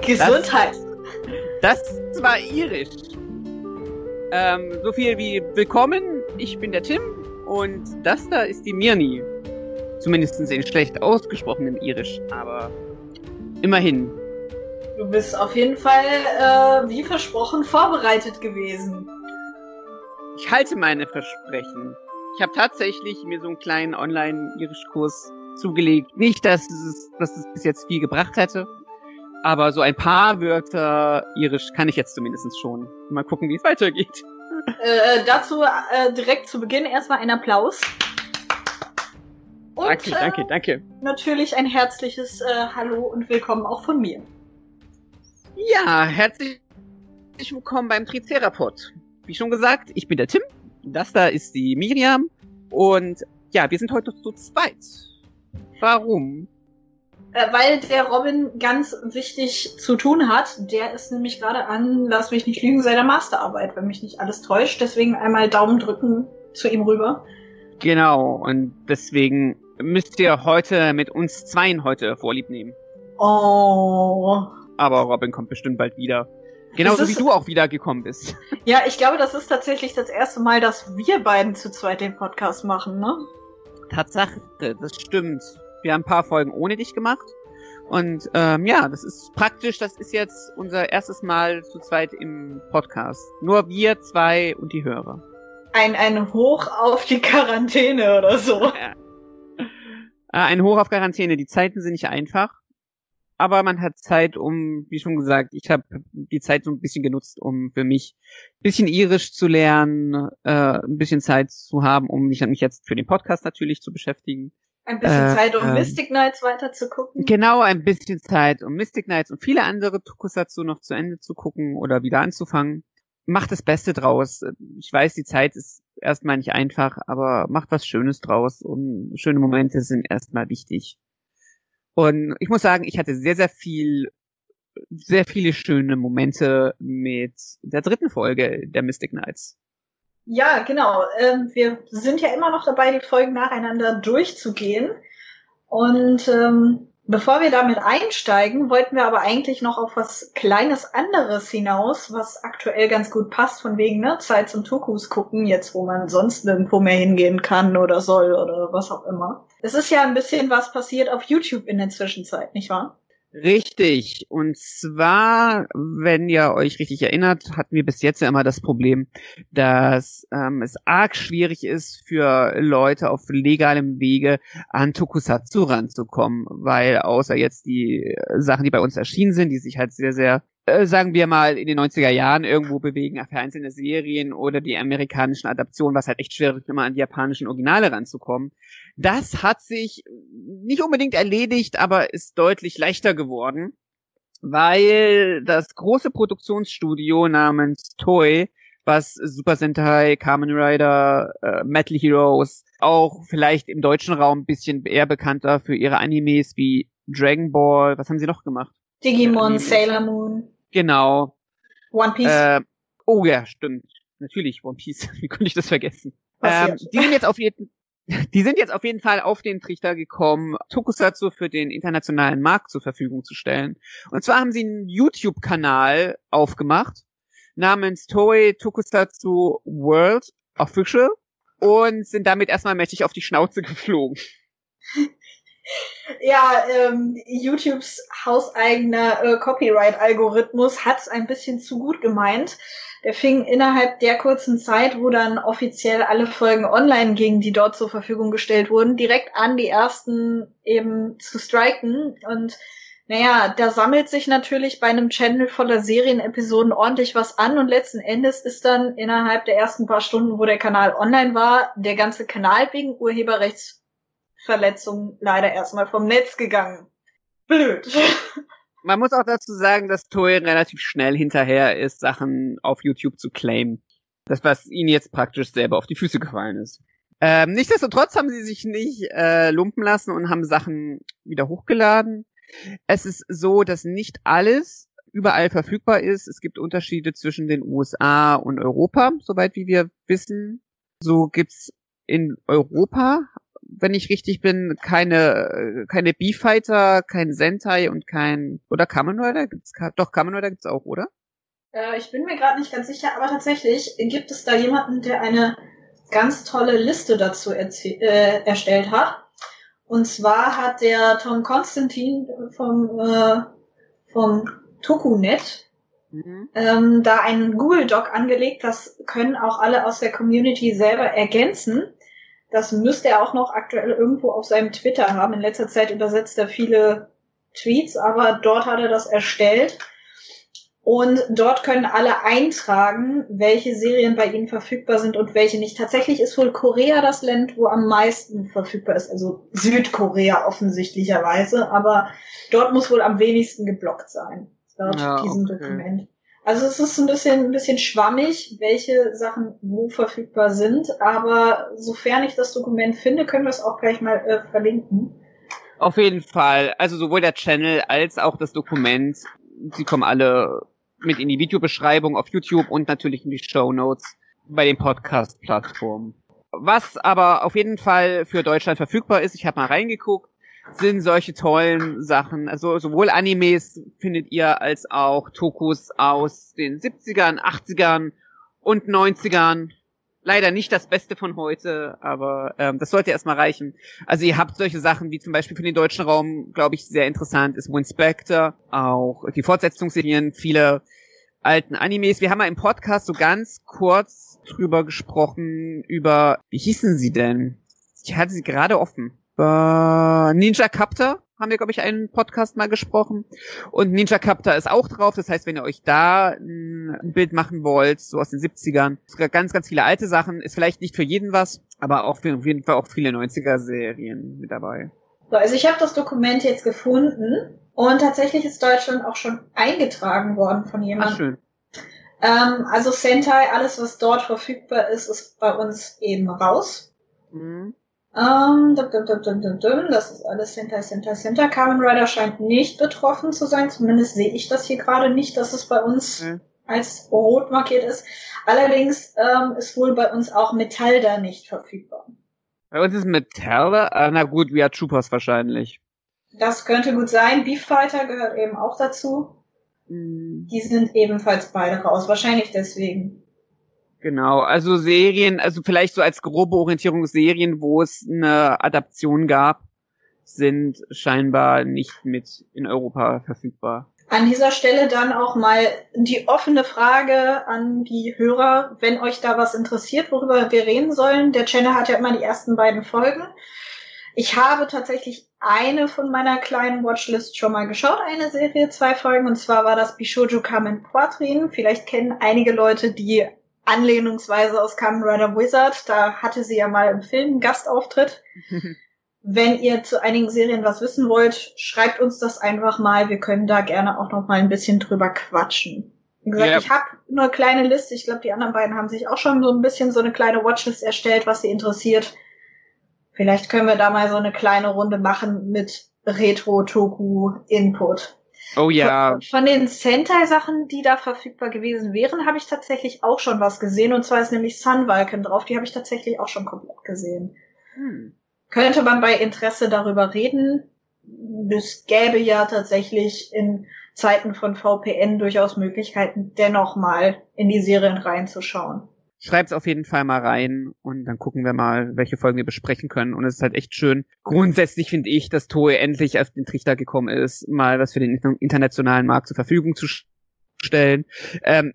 Gesundheit. Das, das war irisch. Ähm, so viel wie willkommen, ich bin der Tim und das da ist die Mirni. Zumindest in schlecht ausgesprochenem Irisch, aber immerhin. Du bist auf jeden Fall, äh, wie versprochen, vorbereitet gewesen. Ich halte meine Versprechen. Ich habe tatsächlich mir so einen kleinen Online-Irisch-Kurs zugelegt. Nicht, dass es, dass es bis jetzt viel gebracht hätte, aber so ein paar Wörter Irisch kann ich jetzt zumindest schon. Mal gucken, wie es weitergeht. Äh, dazu äh, direkt zu Beginn erstmal ein Applaus. Und, danke, danke, danke. Äh, natürlich ein herzliches äh, Hallo und Willkommen auch von mir. Ja, herzlich willkommen beim Tricerapod. Wie schon gesagt, ich bin der Tim, das da ist die Miriam und ja, wir sind heute zu zweit. Warum? Äh, weil der Robin ganz wichtig zu tun hat. Der ist nämlich gerade an, lass mich nicht lügen, seiner Masterarbeit, wenn mich nicht alles täuscht. Deswegen einmal Daumen drücken zu ihm rüber. Genau, und deswegen müsst ihr heute mit uns Zweien heute Vorlieb nehmen. Oh. Aber Robin kommt bestimmt bald wieder. Genauso ist, wie du auch wiedergekommen bist. Ja, ich glaube, das ist tatsächlich das erste Mal, dass wir beiden zu zweit den Podcast machen, ne? Tatsache, das stimmt. Wir haben ein paar Folgen ohne dich gemacht. Und ähm, ja, das ist praktisch, das ist jetzt unser erstes Mal zu zweit im Podcast. Nur wir zwei und die Hörer. Ein, ein Hoch auf die Quarantäne oder so. Ja. Äh, ein Hoch auf Quarantäne. Die Zeiten sind nicht einfach. Aber man hat Zeit, um, wie schon gesagt, ich habe die Zeit so ein bisschen genutzt, um für mich ein bisschen Irisch zu lernen, äh, ein bisschen Zeit zu haben, um mich, mich jetzt für den Podcast natürlich zu beschäftigen. Ein bisschen äh, Zeit, um äh, Mystic Knights weiter zu gucken. Genau, ein bisschen Zeit, um Mystic Knights und viele andere Tokusatsu noch zu Ende zu gucken oder wieder anzufangen. Macht das Beste draus. Ich weiß, die Zeit ist erstmal nicht einfach, aber macht was Schönes draus und schöne Momente sind erstmal wichtig. Und ich muss sagen, ich hatte sehr, sehr viel, sehr viele schöne Momente mit der dritten Folge der Mystic Knights. Ja, genau. Ähm, wir sind ja immer noch dabei, die Folgen nacheinander durchzugehen. Und ähm, bevor wir damit einsteigen, wollten wir aber eigentlich noch auf was Kleines anderes hinaus, was aktuell ganz gut passt, von wegen ne, Zeit zum Tokus gucken, jetzt wo man sonst nirgendwo mehr hingehen kann oder soll oder was auch immer. Es ist ja ein bisschen was passiert auf YouTube in der Zwischenzeit, nicht wahr? Richtig. Und zwar, wenn ihr euch richtig erinnert, hatten wir bis jetzt ja immer das Problem, dass ähm, es arg schwierig ist für Leute auf legalem Wege an Tokusatsu ranzukommen, weil außer jetzt die Sachen, die bei uns erschienen sind, die sich halt sehr, sehr äh, sagen wir mal, in den 90er Jahren irgendwo bewegen, einzelne Serien oder die amerikanischen Adaptionen, was halt echt schwer ist, immer an die japanischen Originale ranzukommen. Das hat sich nicht unbedingt erledigt, aber ist deutlich leichter geworden, weil das große Produktionsstudio namens Toei, was Super Sentai, Kamen Rider, äh, Metal Heroes, auch vielleicht im deutschen Raum ein bisschen eher bekannter für ihre Animes wie Dragon Ball, was haben sie noch gemacht? Digimon, Sailor Moon. Genau. One Piece. Äh, oh ja, stimmt. Natürlich, One Piece. Wie konnte ich das vergessen? Ähm, die sind jetzt auf jeden die sind jetzt auf jeden Fall auf den Trichter gekommen, Tokusatsu für den internationalen Markt zur Verfügung zu stellen. Und zwar haben sie einen YouTube-Kanal aufgemacht namens Toei Tokusatsu World Official und sind damit erstmal mächtig auf die Schnauze geflogen. Ja, ähm, YouTubes hauseigener äh, Copyright-Algorithmus hat's ein bisschen zu gut gemeint. Der fing innerhalb der kurzen Zeit, wo dann offiziell alle Folgen online gingen, die dort zur Verfügung gestellt wurden, direkt an, die ersten eben zu striken. Und naja, da sammelt sich natürlich bei einem Channel voller Serienepisoden ordentlich was an und letzten Endes ist dann innerhalb der ersten paar Stunden, wo der Kanal online war, der ganze Kanal wegen Urheberrechtsverletzungen leider erstmal vom Netz gegangen. Blöd. Man muss auch dazu sagen, dass Toei relativ schnell hinterher ist, Sachen auf YouTube zu claimen. Das, was ihnen jetzt praktisch selber auf die Füße gefallen ist. Ähm, nichtsdestotrotz haben sie sich nicht äh, lumpen lassen und haben Sachen wieder hochgeladen. Es ist so, dass nicht alles überall verfügbar ist. Es gibt Unterschiede zwischen den USA und Europa, soweit wie wir wissen. So gibt's in Europa wenn ich richtig bin, keine keine B-Fighter, kein Sentai und kein oder Kamen Rider gibt's doch Kamen Rider gibt's auch, oder? Äh, ich bin mir gerade nicht ganz sicher, aber tatsächlich gibt es da jemanden, der eine ganz tolle Liste dazu äh, erstellt hat. Und zwar hat der Tom Konstantin vom, äh, vom Tokunet mhm. ähm, da einen Google-Doc angelegt. Das können auch alle aus der Community selber ergänzen. Das müsste er auch noch aktuell irgendwo auf seinem Twitter haben. In letzter Zeit übersetzt er viele Tweets, aber dort hat er das erstellt. Und dort können alle eintragen, welche Serien bei ihnen verfügbar sind und welche nicht. Tatsächlich ist wohl Korea das Land, wo am meisten verfügbar ist. Also Südkorea offensichtlicherweise. Aber dort muss wohl am wenigsten geblockt sein. Laut ja, diesem okay. Dokument. Also es ist ein bisschen, ein bisschen schwammig, welche Sachen wo verfügbar sind. Aber sofern ich das Dokument finde, können wir es auch gleich mal äh, verlinken. Auf jeden Fall. Also sowohl der Channel als auch das Dokument, sie kommen alle mit in die Videobeschreibung auf YouTube und natürlich in die Show Notes bei den Podcast-Plattformen. Was aber auf jeden Fall für Deutschland verfügbar ist, ich habe mal reingeguckt, sind solche tollen Sachen. Also sowohl Animes findet ihr als auch Tokus aus den 70ern, 80ern und 90ern leider nicht das Beste von heute, aber ähm, das sollte erstmal reichen. Also ihr habt solche Sachen wie zum Beispiel für den deutschen Raum, glaube ich, sehr interessant ist Winspector, auch die Fortsetzungsserien, viele alten Animes. Wir haben mal im Podcast so ganz kurz drüber gesprochen, über, wie hießen sie denn? Ich hatte sie gerade offen. Uh, Ninja Captor haben wir, glaube ich, einen Podcast mal gesprochen. Und Ninja Captor ist auch drauf. Das heißt, wenn ihr euch da ein Bild machen wollt, so aus den 70ern, ganz, ganz viele alte Sachen, ist vielleicht nicht für jeden was, aber auch für, auf jeden Fall auch viele 90er-Serien mit dabei. So, also ich habe das Dokument jetzt gefunden und tatsächlich ist Deutschland auch schon eingetragen worden von jemandem. Ach, schön. Ähm, also Sentai, alles was dort verfügbar ist, ist bei uns eben raus. Mhm. Ähm, das ist alles hinter, hinter, hinter. Kamen Rider scheint nicht betroffen zu sein. Zumindest sehe ich das hier gerade nicht, dass es bei uns mhm. als rot markiert ist. Allerdings ähm, ist wohl bei uns auch Metall da nicht verfügbar. Bei uns ist Metall da? Ah, na gut, wie Troopers wahrscheinlich. Das könnte gut sein. Beef Fighter gehört eben auch dazu. Mhm. Die sind ebenfalls beide raus. Wahrscheinlich deswegen. Genau, also Serien, also vielleicht so als grobe Orientierung Serien, wo es eine Adaption gab, sind scheinbar nicht mit in Europa verfügbar. An dieser Stelle dann auch mal die offene Frage an die Hörer, wenn euch da was interessiert, worüber wir reden sollen. Der Channel hat ja immer die ersten beiden Folgen. Ich habe tatsächlich eine von meiner kleinen Watchlist schon mal geschaut, eine Serie, zwei Folgen, und zwar war das Bishojo Kamen Quadrin. Vielleicht kennen einige Leute die anlehnungsweise aus Kamen Rider Wizard. Da hatte sie ja mal im Film einen Gastauftritt. Wenn ihr zu einigen Serien was wissen wollt, schreibt uns das einfach mal. Wir können da gerne auch noch mal ein bisschen drüber quatschen. Wie gesagt, yep. ich habe nur eine kleine Liste. Ich glaube, die anderen beiden haben sich auch schon so ein bisschen so eine kleine Watchlist erstellt, was sie interessiert. Vielleicht können wir da mal so eine kleine Runde machen mit Retro-Toku-Input. Oh ja. Von, von den Sentai-Sachen, die da verfügbar gewesen wären, habe ich tatsächlich auch schon was gesehen. Und zwar ist nämlich Sunwalken drauf. Die habe ich tatsächlich auch schon komplett gesehen. Hm. Könnte man bei Interesse darüber reden? Es gäbe ja tatsächlich in Zeiten von VPN durchaus Möglichkeiten, dennoch mal in die Serien reinzuschauen. Schreibt's auf jeden Fall mal rein und dann gucken wir mal, welche Folgen wir besprechen können. Und es ist halt echt schön. Grundsätzlich finde ich, dass Toei endlich auf den Trichter gekommen ist, mal was für den internationalen Markt zur Verfügung zu stellen. Ähm,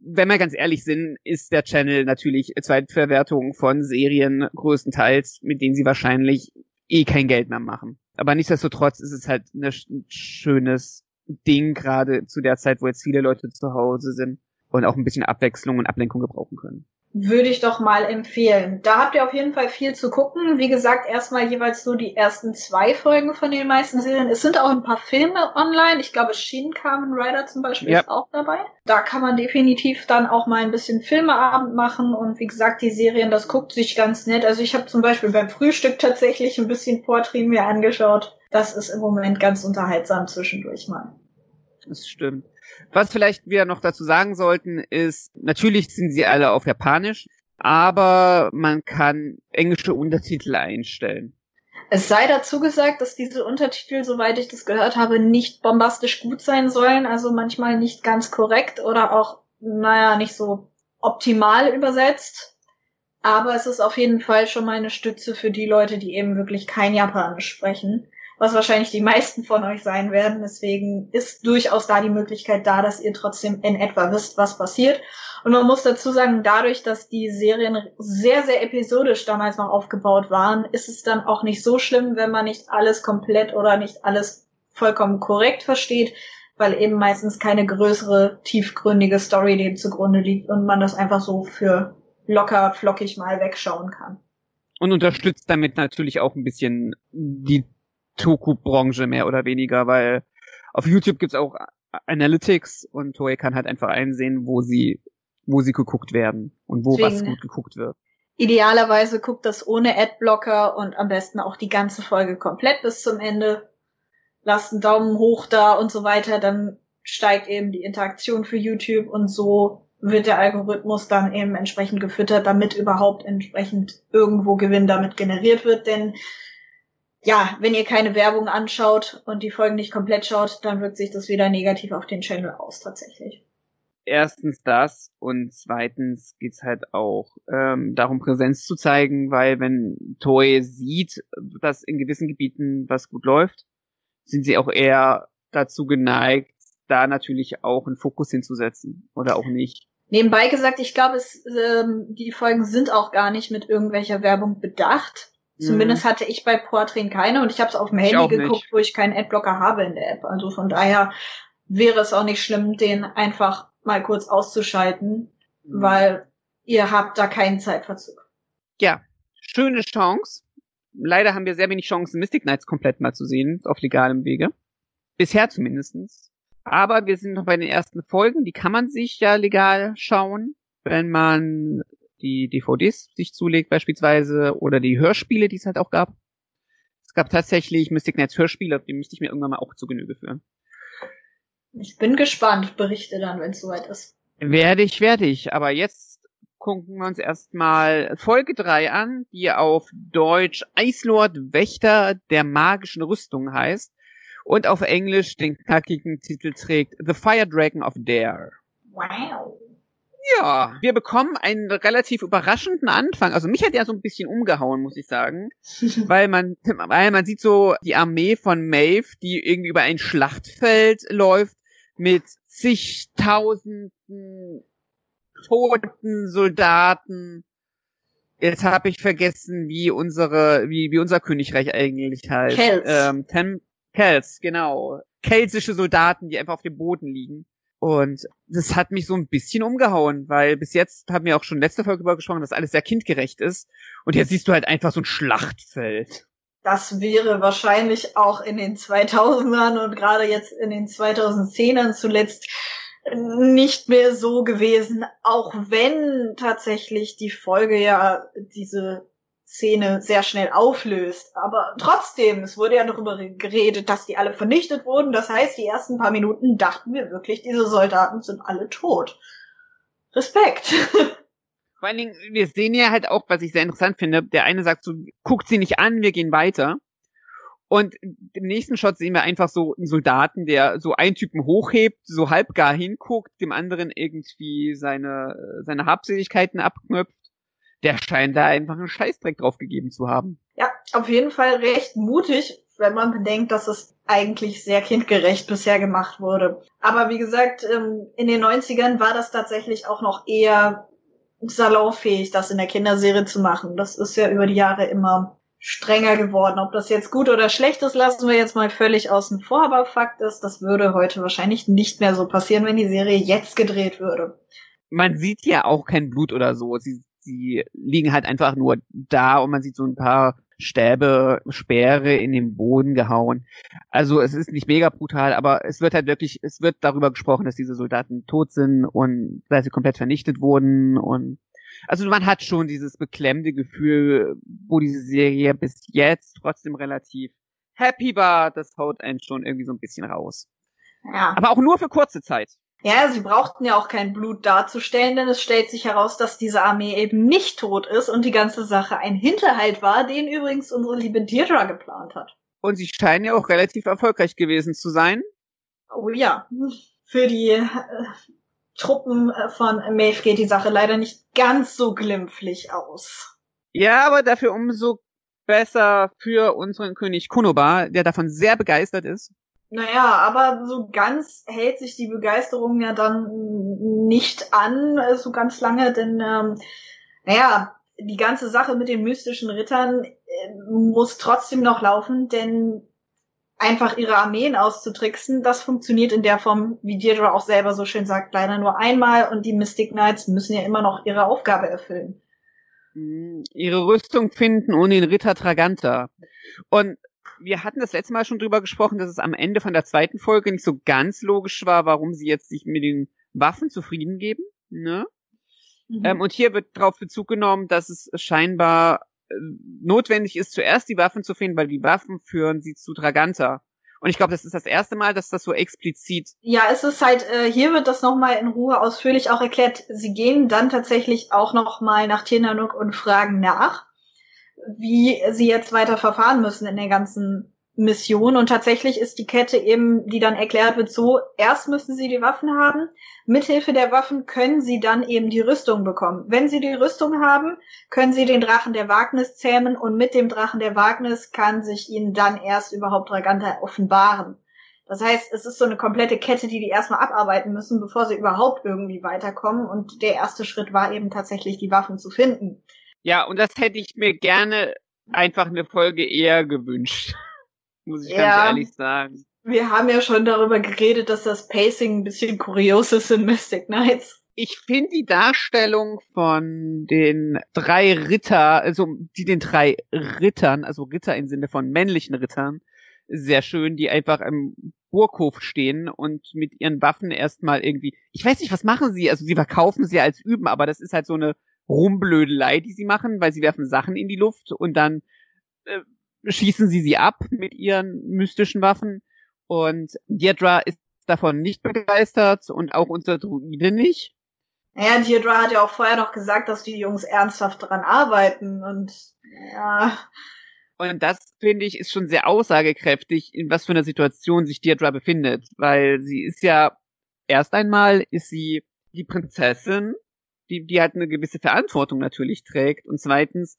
wenn wir ganz ehrlich sind, ist der Channel natürlich Zweitverwertung von Serien größtenteils, mit denen sie wahrscheinlich eh kein Geld mehr machen. Aber nichtsdestotrotz ist es halt ein schönes Ding, gerade zu der Zeit, wo jetzt viele Leute zu Hause sind und auch ein bisschen Abwechslung und Ablenkung gebrauchen können. Würde ich doch mal empfehlen. Da habt ihr auf jeden Fall viel zu gucken. Wie gesagt, erstmal jeweils nur die ersten zwei Folgen von den meisten Serien. Es sind auch ein paar Filme online. Ich glaube, Shin Kamen Rider zum Beispiel ja. ist auch dabei. Da kann man definitiv dann auch mal ein bisschen Filmeabend machen. Und wie gesagt, die Serien, das guckt sich ganz nett. Also ich habe zum Beispiel beim Frühstück tatsächlich ein bisschen Portrait mir angeschaut. Das ist im Moment ganz unterhaltsam zwischendurch mal. Das stimmt. Was vielleicht wir noch dazu sagen sollten, ist, natürlich sind sie alle auf Japanisch. aber man kann englische Untertitel einstellen. Es sei dazu gesagt, dass diese Untertitel, soweit ich das gehört habe, nicht bombastisch gut sein sollen, also manchmal nicht ganz korrekt oder auch, naja, nicht so optimal übersetzt. Aber es ist auf jeden Fall schon mal eine Stütze für die Leute, die eben wirklich kein Japanisch sprechen was wahrscheinlich die meisten von euch sein werden. Deswegen ist durchaus da die Möglichkeit da, dass ihr trotzdem in etwa wisst, was passiert. Und man muss dazu sagen, dadurch, dass die Serien sehr, sehr episodisch damals noch aufgebaut waren, ist es dann auch nicht so schlimm, wenn man nicht alles komplett oder nicht alles vollkommen korrekt versteht, weil eben meistens keine größere, tiefgründige Story dem zugrunde liegt und man das einfach so für locker, flockig mal wegschauen kann. Und unterstützt damit natürlich auch ein bisschen die Toku-Branche mehr oder weniger, weil auf YouTube gibt's auch Analytics und Toei kann halt einfach einsehen, wo sie, wo sie geguckt werden und wo Deswegen, was gut geguckt wird. Idealerweise guckt das ohne Adblocker und am besten auch die ganze Folge komplett bis zum Ende. Lasst einen Daumen hoch da und so weiter, dann steigt eben die Interaktion für YouTube und so wird der Algorithmus dann eben entsprechend gefüttert, damit überhaupt entsprechend irgendwo Gewinn damit generiert wird, denn ja, wenn ihr keine Werbung anschaut und die Folgen nicht komplett schaut, dann wirkt sich das wieder negativ auf den Channel aus tatsächlich. Erstens das und zweitens geht's halt auch ähm, darum, Präsenz zu zeigen, weil wenn Toei sieht, dass in gewissen Gebieten was gut läuft, sind sie auch eher dazu geneigt, da natürlich auch einen Fokus hinzusetzen oder auch nicht. Nebenbei gesagt, ich glaube, es, ähm, die Folgen sind auch gar nicht mit irgendwelcher Werbung bedacht. Zumindest mhm. hatte ich bei Portrin keine und ich habe es auf dem Handy geguckt, nicht. wo ich keinen Adblocker habe in der App. Also von daher wäre es auch nicht schlimm, den einfach mal kurz auszuschalten, mhm. weil ihr habt da keinen Zeitverzug. Ja, schöne Chance. Leider haben wir sehr wenig Chancen, Mystic Knights komplett mal zu sehen, auf legalem Wege. Bisher zumindestens. Aber wir sind noch bei den ersten Folgen, die kann man sich ja legal schauen, wenn man die DVDs sich zulegt beispielsweise oder die Hörspiele, die es halt auch gab. Es gab tatsächlich Mystic Knights Hörspiele, die müsste ich mir irgendwann mal auch zu Genüge führen. Ich bin gespannt, berichte dann, wenn es soweit ist. Werde ich, werde ich. Aber jetzt gucken wir uns erstmal Folge 3 an, die auf Deutsch Eislord Wächter der magischen Rüstung heißt und auf Englisch den knackigen Titel trägt The Fire Dragon of Dare. Wow. Ja, wir bekommen einen relativ überraschenden Anfang. Also mich hat er so ein bisschen umgehauen, muss ich sagen. weil man, weil man sieht so die Armee von Maeve, die irgendwie über ein Schlachtfeld läuft mit zigtausenden toten Soldaten. Jetzt habe ich vergessen, wie unsere, wie, wie unser Königreich eigentlich heißt. Kels. Ähm, Ten, Kels, genau. Kelsische Soldaten, die einfach auf dem Boden liegen. Und das hat mich so ein bisschen umgehauen, weil bis jetzt haben wir auch schon letzte Folge darüber gesprochen, dass alles sehr kindgerecht ist. Und jetzt siehst du halt einfach so ein Schlachtfeld. Das wäre wahrscheinlich auch in den 2000ern und gerade jetzt in den 2010ern zuletzt nicht mehr so gewesen, auch wenn tatsächlich die Folge ja diese Szene sehr schnell auflöst. Aber trotzdem, es wurde ja darüber geredet, dass die alle vernichtet wurden. Das heißt, die ersten paar Minuten dachten wir wirklich, diese Soldaten sind alle tot. Respekt. Vor allen Dingen, wir sehen ja halt auch, was ich sehr interessant finde, der eine sagt so, guckt sie nicht an, wir gehen weiter. Und im nächsten Shot sehen wir einfach so einen Soldaten, der so einen Typen hochhebt, so halbgar hinguckt, dem anderen irgendwie seine, seine Habseligkeiten abknöpft der scheint da einfach einen Scheißdreck drauf gegeben zu haben. Ja, auf jeden Fall recht mutig, wenn man bedenkt, dass es eigentlich sehr kindgerecht bisher gemacht wurde. Aber wie gesagt, ähm, in den 90ern war das tatsächlich auch noch eher salonfähig, das in der Kinderserie zu machen. Das ist ja über die Jahre immer strenger geworden. Ob das jetzt gut oder schlecht ist, lassen wir jetzt mal völlig außen vor. Aber Fakt ist, das würde heute wahrscheinlich nicht mehr so passieren, wenn die Serie jetzt gedreht würde. Man sieht ja auch kein Blut oder so. Sie die liegen halt einfach nur da und man sieht so ein paar Stäbe, Speere in den Boden gehauen. Also es ist nicht mega brutal, aber es wird halt wirklich, es wird darüber gesprochen, dass diese Soldaten tot sind und dass sie komplett vernichtet wurden und also man hat schon dieses beklemmende Gefühl, wo diese Serie bis jetzt trotzdem relativ happy war, das haut einen schon irgendwie so ein bisschen raus. Ja. Aber auch nur für kurze Zeit. Ja, sie brauchten ja auch kein Blut darzustellen, denn es stellt sich heraus, dass diese Armee eben nicht tot ist und die ganze Sache ein Hinterhalt war, den übrigens unsere liebe Deirdre geplant hat. Und sie scheinen ja auch relativ erfolgreich gewesen zu sein. Oh ja, für die äh, Truppen von Maeve geht die Sache leider nicht ganz so glimpflich aus. Ja, aber dafür umso besser für unseren König Kunoba, der davon sehr begeistert ist. Naja, aber so ganz hält sich die Begeisterung ja dann nicht an, äh, so ganz lange, denn ähm, naja, die ganze Sache mit den mystischen Rittern äh, muss trotzdem noch laufen, denn einfach ihre Armeen auszutricksen, das funktioniert in der Form, wie Deirdre auch selber so schön sagt, leider nur einmal und die Mystic Knights müssen ja immer noch ihre Aufgabe erfüllen. Hm, ihre Rüstung finden und den Ritter Traganta. Und wir hatten das letzte Mal schon drüber gesprochen, dass es am Ende von der zweiten Folge nicht so ganz logisch war, warum sie jetzt sich mit den Waffen zufrieden geben. Ne? Mhm. Ähm, und hier wird darauf Bezug genommen, dass es scheinbar äh, notwendig ist, zuerst die Waffen zu finden, weil die Waffen führen sie zu Draganta. Und ich glaube, das ist das erste Mal, dass das so explizit. Ja, es ist halt, äh, hier wird das nochmal in Ruhe ausführlich auch erklärt. Sie gehen dann tatsächlich auch nochmal nach Tinanuk und fragen nach, wie sie jetzt weiter verfahren müssen in der ganzen Mission. Und tatsächlich ist die Kette eben, die dann erklärt wird, so, erst müssen sie die Waffen haben. Mithilfe der Waffen können sie dann eben die Rüstung bekommen. Wenn sie die Rüstung haben, können sie den Drachen der Wagnis zähmen und mit dem Drachen der Wagnis kann sich ihnen dann erst überhaupt Draganta offenbaren. Das heißt, es ist so eine komplette Kette, die die erstmal abarbeiten müssen, bevor sie überhaupt irgendwie weiterkommen. Und der erste Schritt war eben tatsächlich, die Waffen zu finden. Ja, und das hätte ich mir gerne einfach eine Folge eher gewünscht muss ich ja, ganz ehrlich sagen. Wir haben ja schon darüber geredet, dass das Pacing ein bisschen kurios ist in Mystic Knights. Ich finde die Darstellung von den drei Ritter, also die den drei Rittern, also Ritter im Sinne von männlichen Rittern, sehr schön, die einfach im Burghof stehen und mit ihren Waffen erstmal irgendwie, ich weiß nicht, was machen sie? Also sie verkaufen sie als Üben, aber das ist halt so eine Rumblödelei, die sie machen, weil sie werfen Sachen in die Luft und dann äh, schießen sie sie ab mit ihren mystischen Waffen und Deirdre ist davon nicht begeistert und auch unser Druide nicht. Ja, Deirdre hat ja auch vorher noch gesagt, dass die Jungs ernsthaft daran arbeiten und ja. Und das finde ich ist schon sehr aussagekräftig, in was für einer Situation sich Deirdre befindet, weil sie ist ja erst einmal ist sie die Prinzessin, die die halt eine gewisse Verantwortung natürlich trägt und zweitens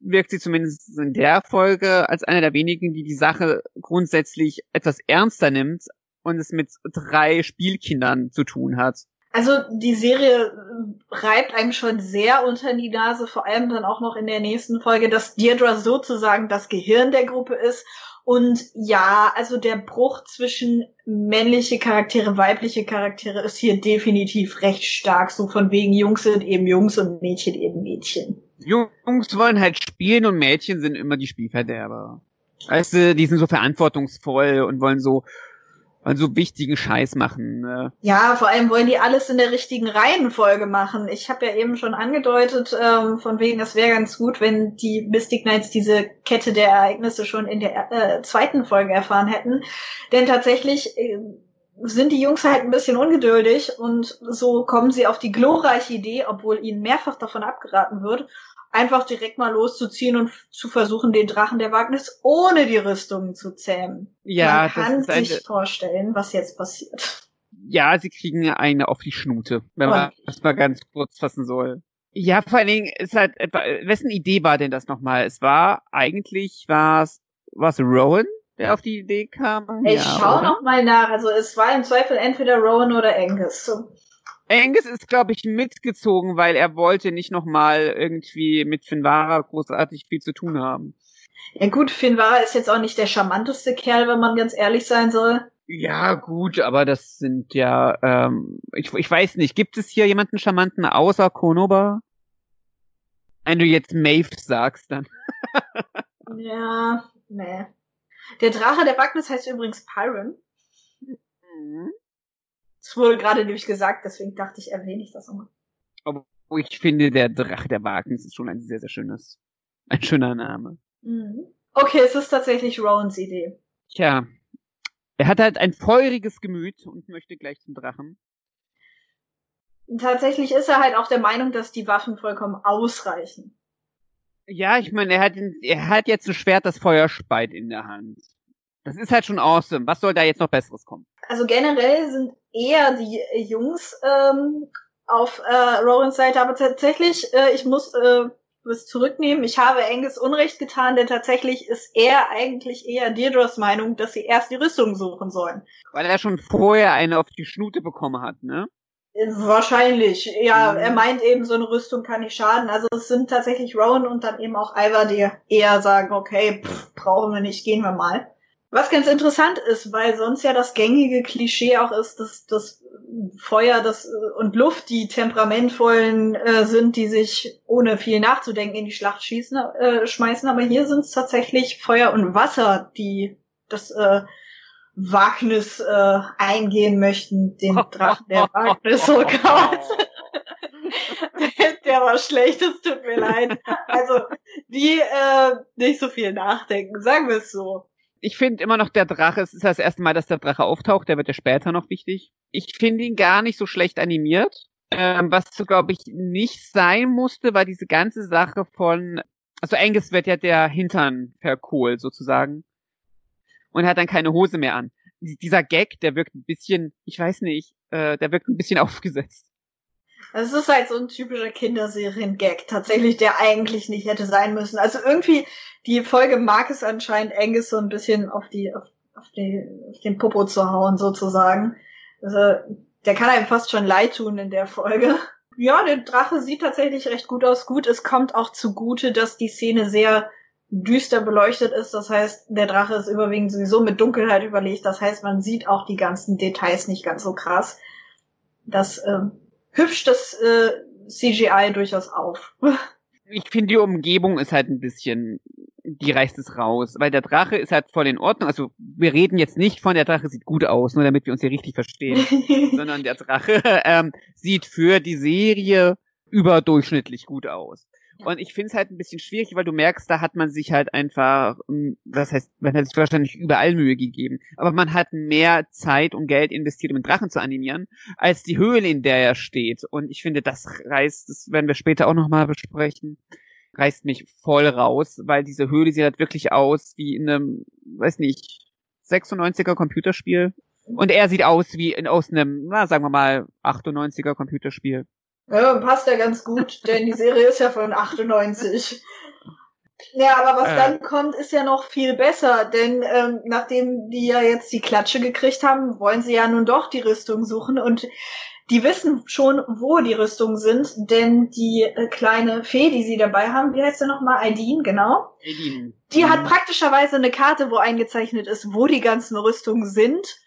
wirkt sie zumindest in der Folge als einer der wenigen, die die Sache grundsätzlich etwas ernster nimmt und es mit drei Spielkindern zu tun hat. Also die Serie reibt einem schon sehr unter die Nase, vor allem dann auch noch in der nächsten Folge, dass Deirdre sozusagen das Gehirn der Gruppe ist. Und ja, also der Bruch zwischen männliche Charaktere, weibliche Charaktere ist hier definitiv recht stark. So von wegen Jungs sind eben Jungs und Mädchen eben Mädchen. Jungs wollen halt spielen und Mädchen sind immer die Spielverderber. Weißt du, die sind so verantwortungsvoll und wollen so, wollen so wichtigen Scheiß machen. Ne? Ja, vor allem wollen die alles in der richtigen Reihenfolge machen. Ich habe ja eben schon angedeutet, ähm, von wegen, das wäre ganz gut, wenn die Mystic Knights diese Kette der Ereignisse schon in der äh, zweiten Folge erfahren hätten. Denn tatsächlich äh, sind die Jungs halt ein bisschen ungeduldig und so kommen sie auf die glorreiche Idee, obwohl ihnen mehrfach davon abgeraten wird, einfach direkt mal loszuziehen und zu versuchen, den Drachen der Wagnis ohne die Rüstungen zu zähmen. Ja, Man kann sich vorstellen, was jetzt passiert. Ja, sie kriegen eine auf die Schnute, wenn man das mal ganz kurz fassen soll. Ja, vor allen Dingen ist halt etwa, wessen Idee war denn das nochmal? Es war eigentlich was, was Rowan, der auf die Idee kam. Ich ja, schau oder? noch mal nach. Also es war im Zweifel entweder Rowan oder Angus. Angus ist, glaube ich, mitgezogen, weil er wollte nicht nochmal irgendwie mit Finvara großartig viel zu tun haben. Ja gut, Finvara ist jetzt auch nicht der charmanteste Kerl, wenn man ganz ehrlich sein soll. Ja, gut, aber das sind ja, ähm, ich, ich weiß nicht, gibt es hier jemanden charmanten außer Konoba? Wenn du jetzt Maeve sagst, dann. ja, nee. Der Drache der Wagnis heißt übrigens Pyron. Mhm. Das wurde gerade nämlich gesagt, deswegen dachte ich, erwähne ich das nochmal. Aber ich finde, der Drache der Wagnis ist schon ein sehr, sehr schönes, ein schöner Name. Mhm. Okay, es ist tatsächlich Rowans Idee. Tja, er hat halt ein feuriges Gemüt und möchte gleich zum Drachen. Tatsächlich ist er halt auch der Meinung, dass die Waffen vollkommen ausreichen. Ja, ich meine, er hat, er hat jetzt ein Schwert, das Feuer speit in der Hand. Das ist halt schon awesome. Was soll da jetzt noch Besseres kommen? Also generell sind eher die Jungs ähm, auf äh, Rowans Seite, aber tatsächlich, äh, ich muss äh, was zurücknehmen. Ich habe Angus Unrecht getan, denn tatsächlich ist er eigentlich eher Deirdres Meinung, dass sie erst die Rüstung suchen sollen. Weil er schon vorher eine auf die Schnute bekommen hat, ne? Wahrscheinlich, ja. Mhm. Er meint eben, so eine Rüstung kann nicht schaden. Also es sind tatsächlich Rowan und dann eben auch Ivar, die eher sagen, okay, pff, brauchen wir nicht, gehen wir mal. Was ganz interessant ist, weil sonst ja das gängige Klischee auch ist, dass das Feuer das, und Luft die temperamentvollen äh, sind, die sich ohne viel nachzudenken in die Schlacht schießen, äh, schmeißen. Aber hier sind es tatsächlich Feuer und Wasser, die das äh, Wagnis äh, eingehen möchten, den Drachen der Wagnis, oh Gott. der, der war schlecht, es tut mir leid. Also, die äh, nicht so viel nachdenken, sagen wir es so. Ich finde immer noch, der Drache, es ist das erste Mal, dass der Drache auftaucht, der wird ja später noch wichtig. Ich finde ihn gar nicht so schlecht animiert. Ähm, was glaube ich, nicht sein musste, war diese ganze Sache von, also Angus wird ja der Hintern verkohlt sozusagen und hat dann keine Hose mehr an. Dieser Gag, der wirkt ein bisschen, ich weiß nicht, äh, der wirkt ein bisschen aufgesetzt. Es ist halt so ein typischer Kinderserien-Gag, tatsächlich, der eigentlich nicht hätte sein müssen. Also irgendwie, die Folge mag es anscheinend Angus so ein bisschen auf die, auf, auf, die, auf den Popo zu hauen, sozusagen. Also, der kann einem fast schon leid tun in der Folge. Ja, der Drache sieht tatsächlich recht gut aus. Gut, es kommt auch zugute, dass die Szene sehr düster beleuchtet ist. Das heißt, der Drache ist überwiegend sowieso mit Dunkelheit überlegt. Das heißt, man sieht auch die ganzen Details nicht ganz so krass. Das äh, hübscht das äh, CGI durchaus auf. ich finde, die Umgebung ist halt ein bisschen, die reißt es raus, weil der Drache ist halt voll in Ordnung. Also wir reden jetzt nicht von der Drache sieht gut aus, nur damit wir uns hier richtig verstehen, sondern der Drache ähm, sieht für die Serie überdurchschnittlich gut aus. Und ich finde es halt ein bisschen schwierig, weil du merkst, da hat man sich halt einfach, das heißt, man hat sich wahrscheinlich überall Mühe gegeben, aber man hat mehr Zeit und Geld investiert, um den Drachen zu animieren, als die Höhle, in der er steht. Und ich finde, das reißt, das werden wir später auch nochmal besprechen, reißt mich voll raus, weil diese Höhle sieht halt wirklich aus wie in einem, weiß nicht, 96er Computerspiel. Und er sieht aus wie in, aus einem, na, sagen wir mal, 98er Computerspiel. Ja, passt ja ganz gut, denn die Serie ist ja von 98. Ja, aber was äh. dann kommt, ist ja noch viel besser, denn ähm, nachdem die ja jetzt die Klatsche gekriegt haben, wollen sie ja nun doch die Rüstung suchen und die wissen schon, wo die Rüstungen sind, denn die äh, kleine Fee, die sie dabei haben, wie heißt sie nochmal? Aideen, genau. Aideen. Die mhm. hat praktischerweise eine Karte, wo eingezeichnet ist, wo die ganzen Rüstungen sind.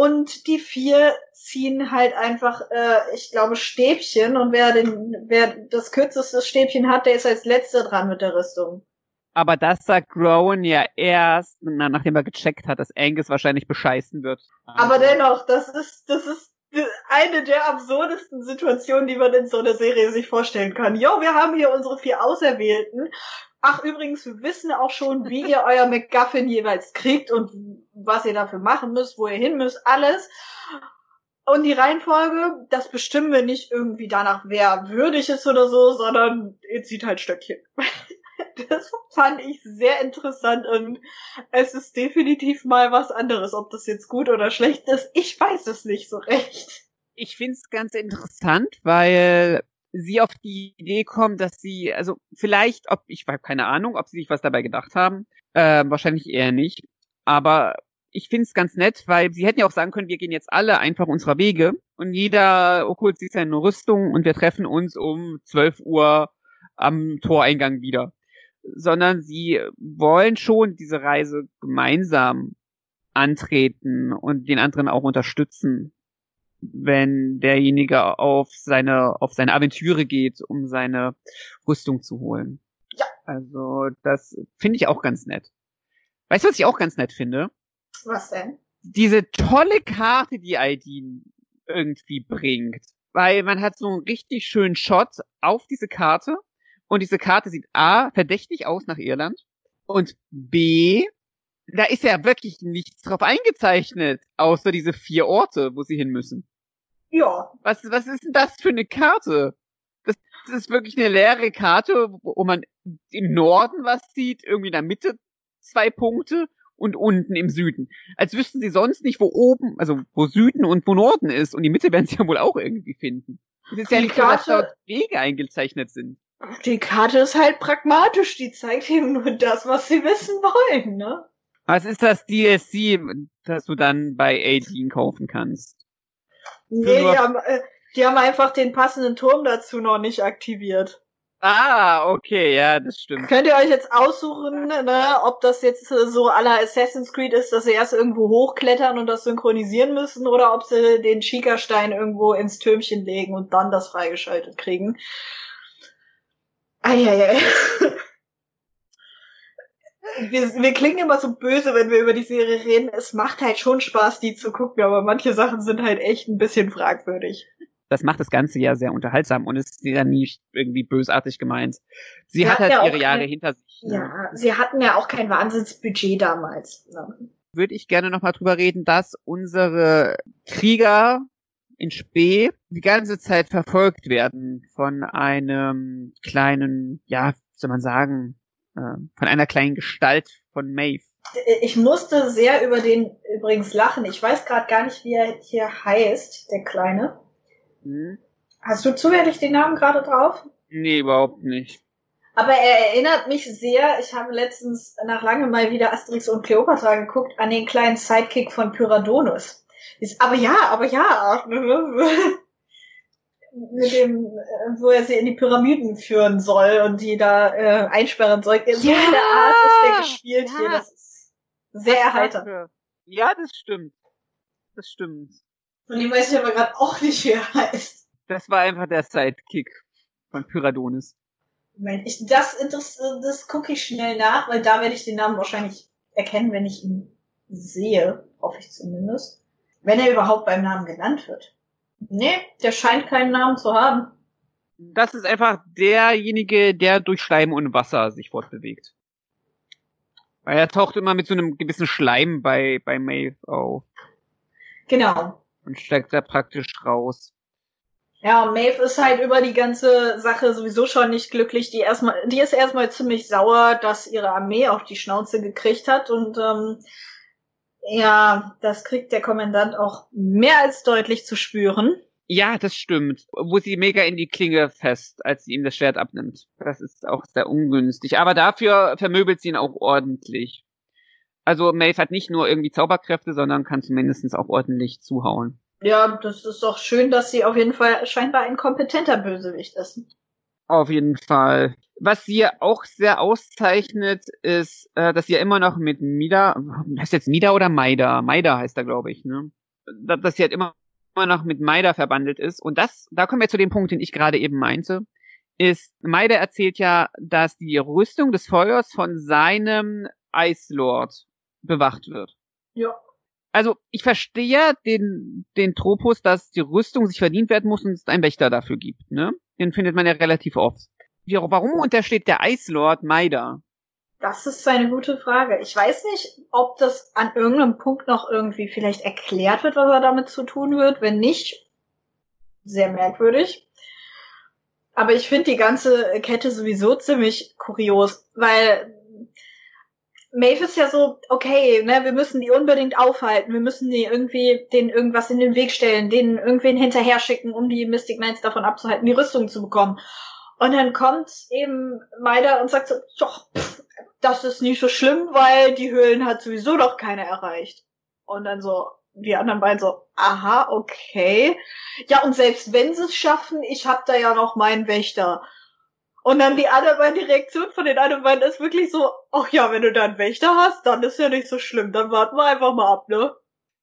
Und die vier ziehen halt einfach, äh, ich glaube, Stäbchen und wer den, wer das kürzeste Stäbchen hat, der ist als letzter dran mit der Rüstung. Aber das sagt Rowan ja erst, na, nachdem er gecheckt hat, dass Angus wahrscheinlich bescheißen wird. Aber dennoch, das ist, das ist eine der absurdesten Situationen, die man in so einer Serie sich vorstellen kann. Jo, wir haben hier unsere vier Auserwählten. Ach, übrigens, wir wissen auch schon, wie ihr euer McGuffin jeweils kriegt und was ihr dafür machen müsst, wo ihr hin müsst, alles. Und die Reihenfolge, das bestimmen wir nicht irgendwie danach, wer würdig ist oder so, sondern ihr zieht halt Stöckchen. Das fand ich sehr interessant und es ist definitiv mal was anderes. Ob das jetzt gut oder schlecht ist, ich weiß es nicht so recht. Ich find's ganz interessant, weil sie auf die Idee kommen, dass sie, also vielleicht, ob, ich habe keine Ahnung, ob sie sich was dabei gedacht haben. Äh, wahrscheinlich eher nicht. Aber ich find's ganz nett, weil sie hätten ja auch sagen können, wir gehen jetzt alle einfach unserer Wege und jeder holt sich seine Rüstung und wir treffen uns um 12 Uhr am Toreingang wieder. Sondern sie wollen schon diese Reise gemeinsam antreten und den anderen auch unterstützen, wenn derjenige auf seine, auf seine Aventüre geht, um seine Rüstung zu holen. Ja. Also, das finde ich auch ganz nett. Weißt du, was ich auch ganz nett finde? Was denn? Diese tolle Karte, die ID irgendwie bringt. Weil man hat so einen richtig schönen Shot auf diese Karte und diese Karte sieht A, verdächtig aus nach Irland und B, da ist ja wirklich nichts drauf eingezeichnet, außer diese vier Orte, wo sie hin müssen. Ja. Was, was ist denn das für eine Karte? Das, das ist wirklich eine leere Karte, wo man im Norden was sieht, irgendwie in der Mitte zwei Punkte und unten im Süden. Als wüssten sie sonst nicht, wo oben, also wo Süden und wo Norden ist. Und die Mitte werden sie ja wohl auch irgendwie finden. Es ist ja Die nicht so, dass Karte- dort Wege eingezeichnet sind. Die Karte ist halt pragmatisch, die zeigt eben nur das, was sie wissen wollen, ne? Was ist das DLC, das du dann bei A-Dean kaufen kannst? Nee, die haben, äh, die haben einfach den passenden Turm dazu noch nicht aktiviert. Ah, okay, ja, das stimmt. Könnt ihr euch jetzt aussuchen, ne, ob das jetzt äh, so aller Assassin's Creed ist, dass sie erst irgendwo hochklettern und das synchronisieren müssen, oder ob sie den Schiekerstein irgendwo ins Türmchen legen und dann das freigeschaltet kriegen. Eieiei. Wir, wir klingen immer so böse, wenn wir über die Serie reden. Es macht halt schon Spaß, die zu gucken, aber manche Sachen sind halt echt ein bisschen fragwürdig. Das macht das Ganze ja sehr unterhaltsam und ist ja nicht irgendwie bösartig gemeint. Sie Sie hat halt ja ihre Jahre kein- hinter sich. ne? Ja, sie hatten ja auch kein Wahnsinnsbudget damals. Ne? Würde ich gerne nochmal drüber reden, dass unsere Krieger in Spee die ganze Zeit verfolgt werden von einem kleinen, ja, wie soll man sagen, von einer kleinen Gestalt von Maeve. Ich musste sehr über den übrigens lachen. Ich weiß gerade gar nicht, wie er hier heißt, der Kleine. Hm? Hast du zufällig den Namen gerade drauf? Nee, überhaupt nicht. Aber er erinnert mich sehr, ich habe letztens nach langem mal wieder Asterix und Cleopatra geguckt, an den kleinen Sidekick von Pyradonus. Ist, aber ja, aber ja. Mit dem, äh, wo er sie in die Pyramiden führen soll und die da äh, einsperren soll. So Ja, in der Art ist der gespielt hier. ja. Das ist sehr erheiternd. Ja, das stimmt. Das stimmt. Von dem weiß ich aber gerade auch nicht, wie er heißt. Das war einfach der Sidekick von Pyradonis. Moment, ich, das, das, das gucke ich schnell nach, weil da werde ich den Namen wahrscheinlich erkennen, wenn ich ihn sehe. Hoffe ich zumindest. Wenn er überhaupt beim Namen genannt wird. Nee, der scheint keinen Namen zu haben. Das ist einfach derjenige, der durch Schleim und Wasser sich fortbewegt. Weil er taucht immer mit so einem gewissen Schleim bei, bei Maeve auf Genau. und steigt da praktisch raus. Ja, Maeve ist halt über die ganze Sache sowieso schon nicht glücklich. Die erstmal, die ist erstmal ziemlich sauer, dass ihre Armee auf die Schnauze gekriegt hat und ähm, ja, das kriegt der Kommandant auch mehr als deutlich zu spüren. Ja, das stimmt. Wo sie mega in die Klinge fest, als sie ihm das Schwert abnimmt. Das ist auch sehr ungünstig. Aber dafür vermöbelt sie ihn auch ordentlich. Also Maeve hat nicht nur irgendwie Zauberkräfte, sondern kann zumindest auch ordentlich zuhauen. Ja, das ist doch schön, dass sie auf jeden Fall scheinbar ein kompetenter Bösewicht ist. Auf jeden Fall. Was sie auch sehr auszeichnet, ist, äh, dass sie ja immer noch mit Mida, heißt jetzt Mida oder Maida? Maida heißt er, glaube ich, ne? Da- Dass sie halt immer, immer noch mit Maida verbandelt ist. Und das, da kommen wir zu dem Punkt, den ich gerade eben meinte, ist, Maida erzählt ja, dass die Rüstung des Feuers von seinem Ice Lord bewacht wird. Ja. Also, ich verstehe den, den Tropus, dass die Rüstung sich verdient werden muss und es einen Wächter dafür gibt, ne? Den findet man ja relativ oft. Warum untersteht der Ice Lord Maida? Das ist eine gute Frage. Ich weiß nicht, ob das an irgendeinem Punkt noch irgendwie vielleicht erklärt wird, was er damit zu tun wird. Wenn nicht, sehr merkwürdig. Aber ich finde die ganze Kette sowieso ziemlich kurios, weil Maeve ist ja so, okay, ne, wir müssen die unbedingt aufhalten, wir müssen die irgendwie, denen irgendwas in den Weg stellen, denen irgendwen hinterher schicken, um die Mystic Knights davon abzuhalten, die Rüstung zu bekommen. Und dann kommt eben Maida und sagt so, doch, pff, das ist nicht so schlimm, weil die Höhlen hat sowieso doch keiner erreicht. Und dann so, die anderen beiden so, aha, okay. Ja, und selbst wenn sie es schaffen, ich hab da ja noch meinen Wächter. Und dann die anderen beiden, die Reaktion von den anderen beiden ist wirklich so, ach ja, wenn du da einen Wächter hast, dann ist ja nicht so schlimm, dann warten wir einfach mal ab, ne?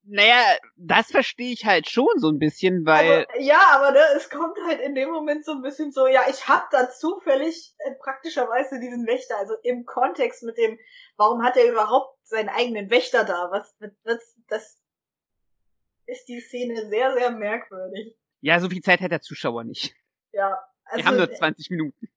Naja, das verstehe ich halt schon so ein bisschen, weil, aber, ja, aber ne, es kommt halt in dem Moment so ein bisschen so, ja, ich hab da zufällig äh, praktischerweise diesen Wächter, also im Kontext mit dem, warum hat er überhaupt seinen eigenen Wächter da? Was, was, das ist die Szene sehr, sehr merkwürdig. ja, so viel Zeit hat der Zuschauer nicht. Ja, also, Wir haben nur 20 Minuten.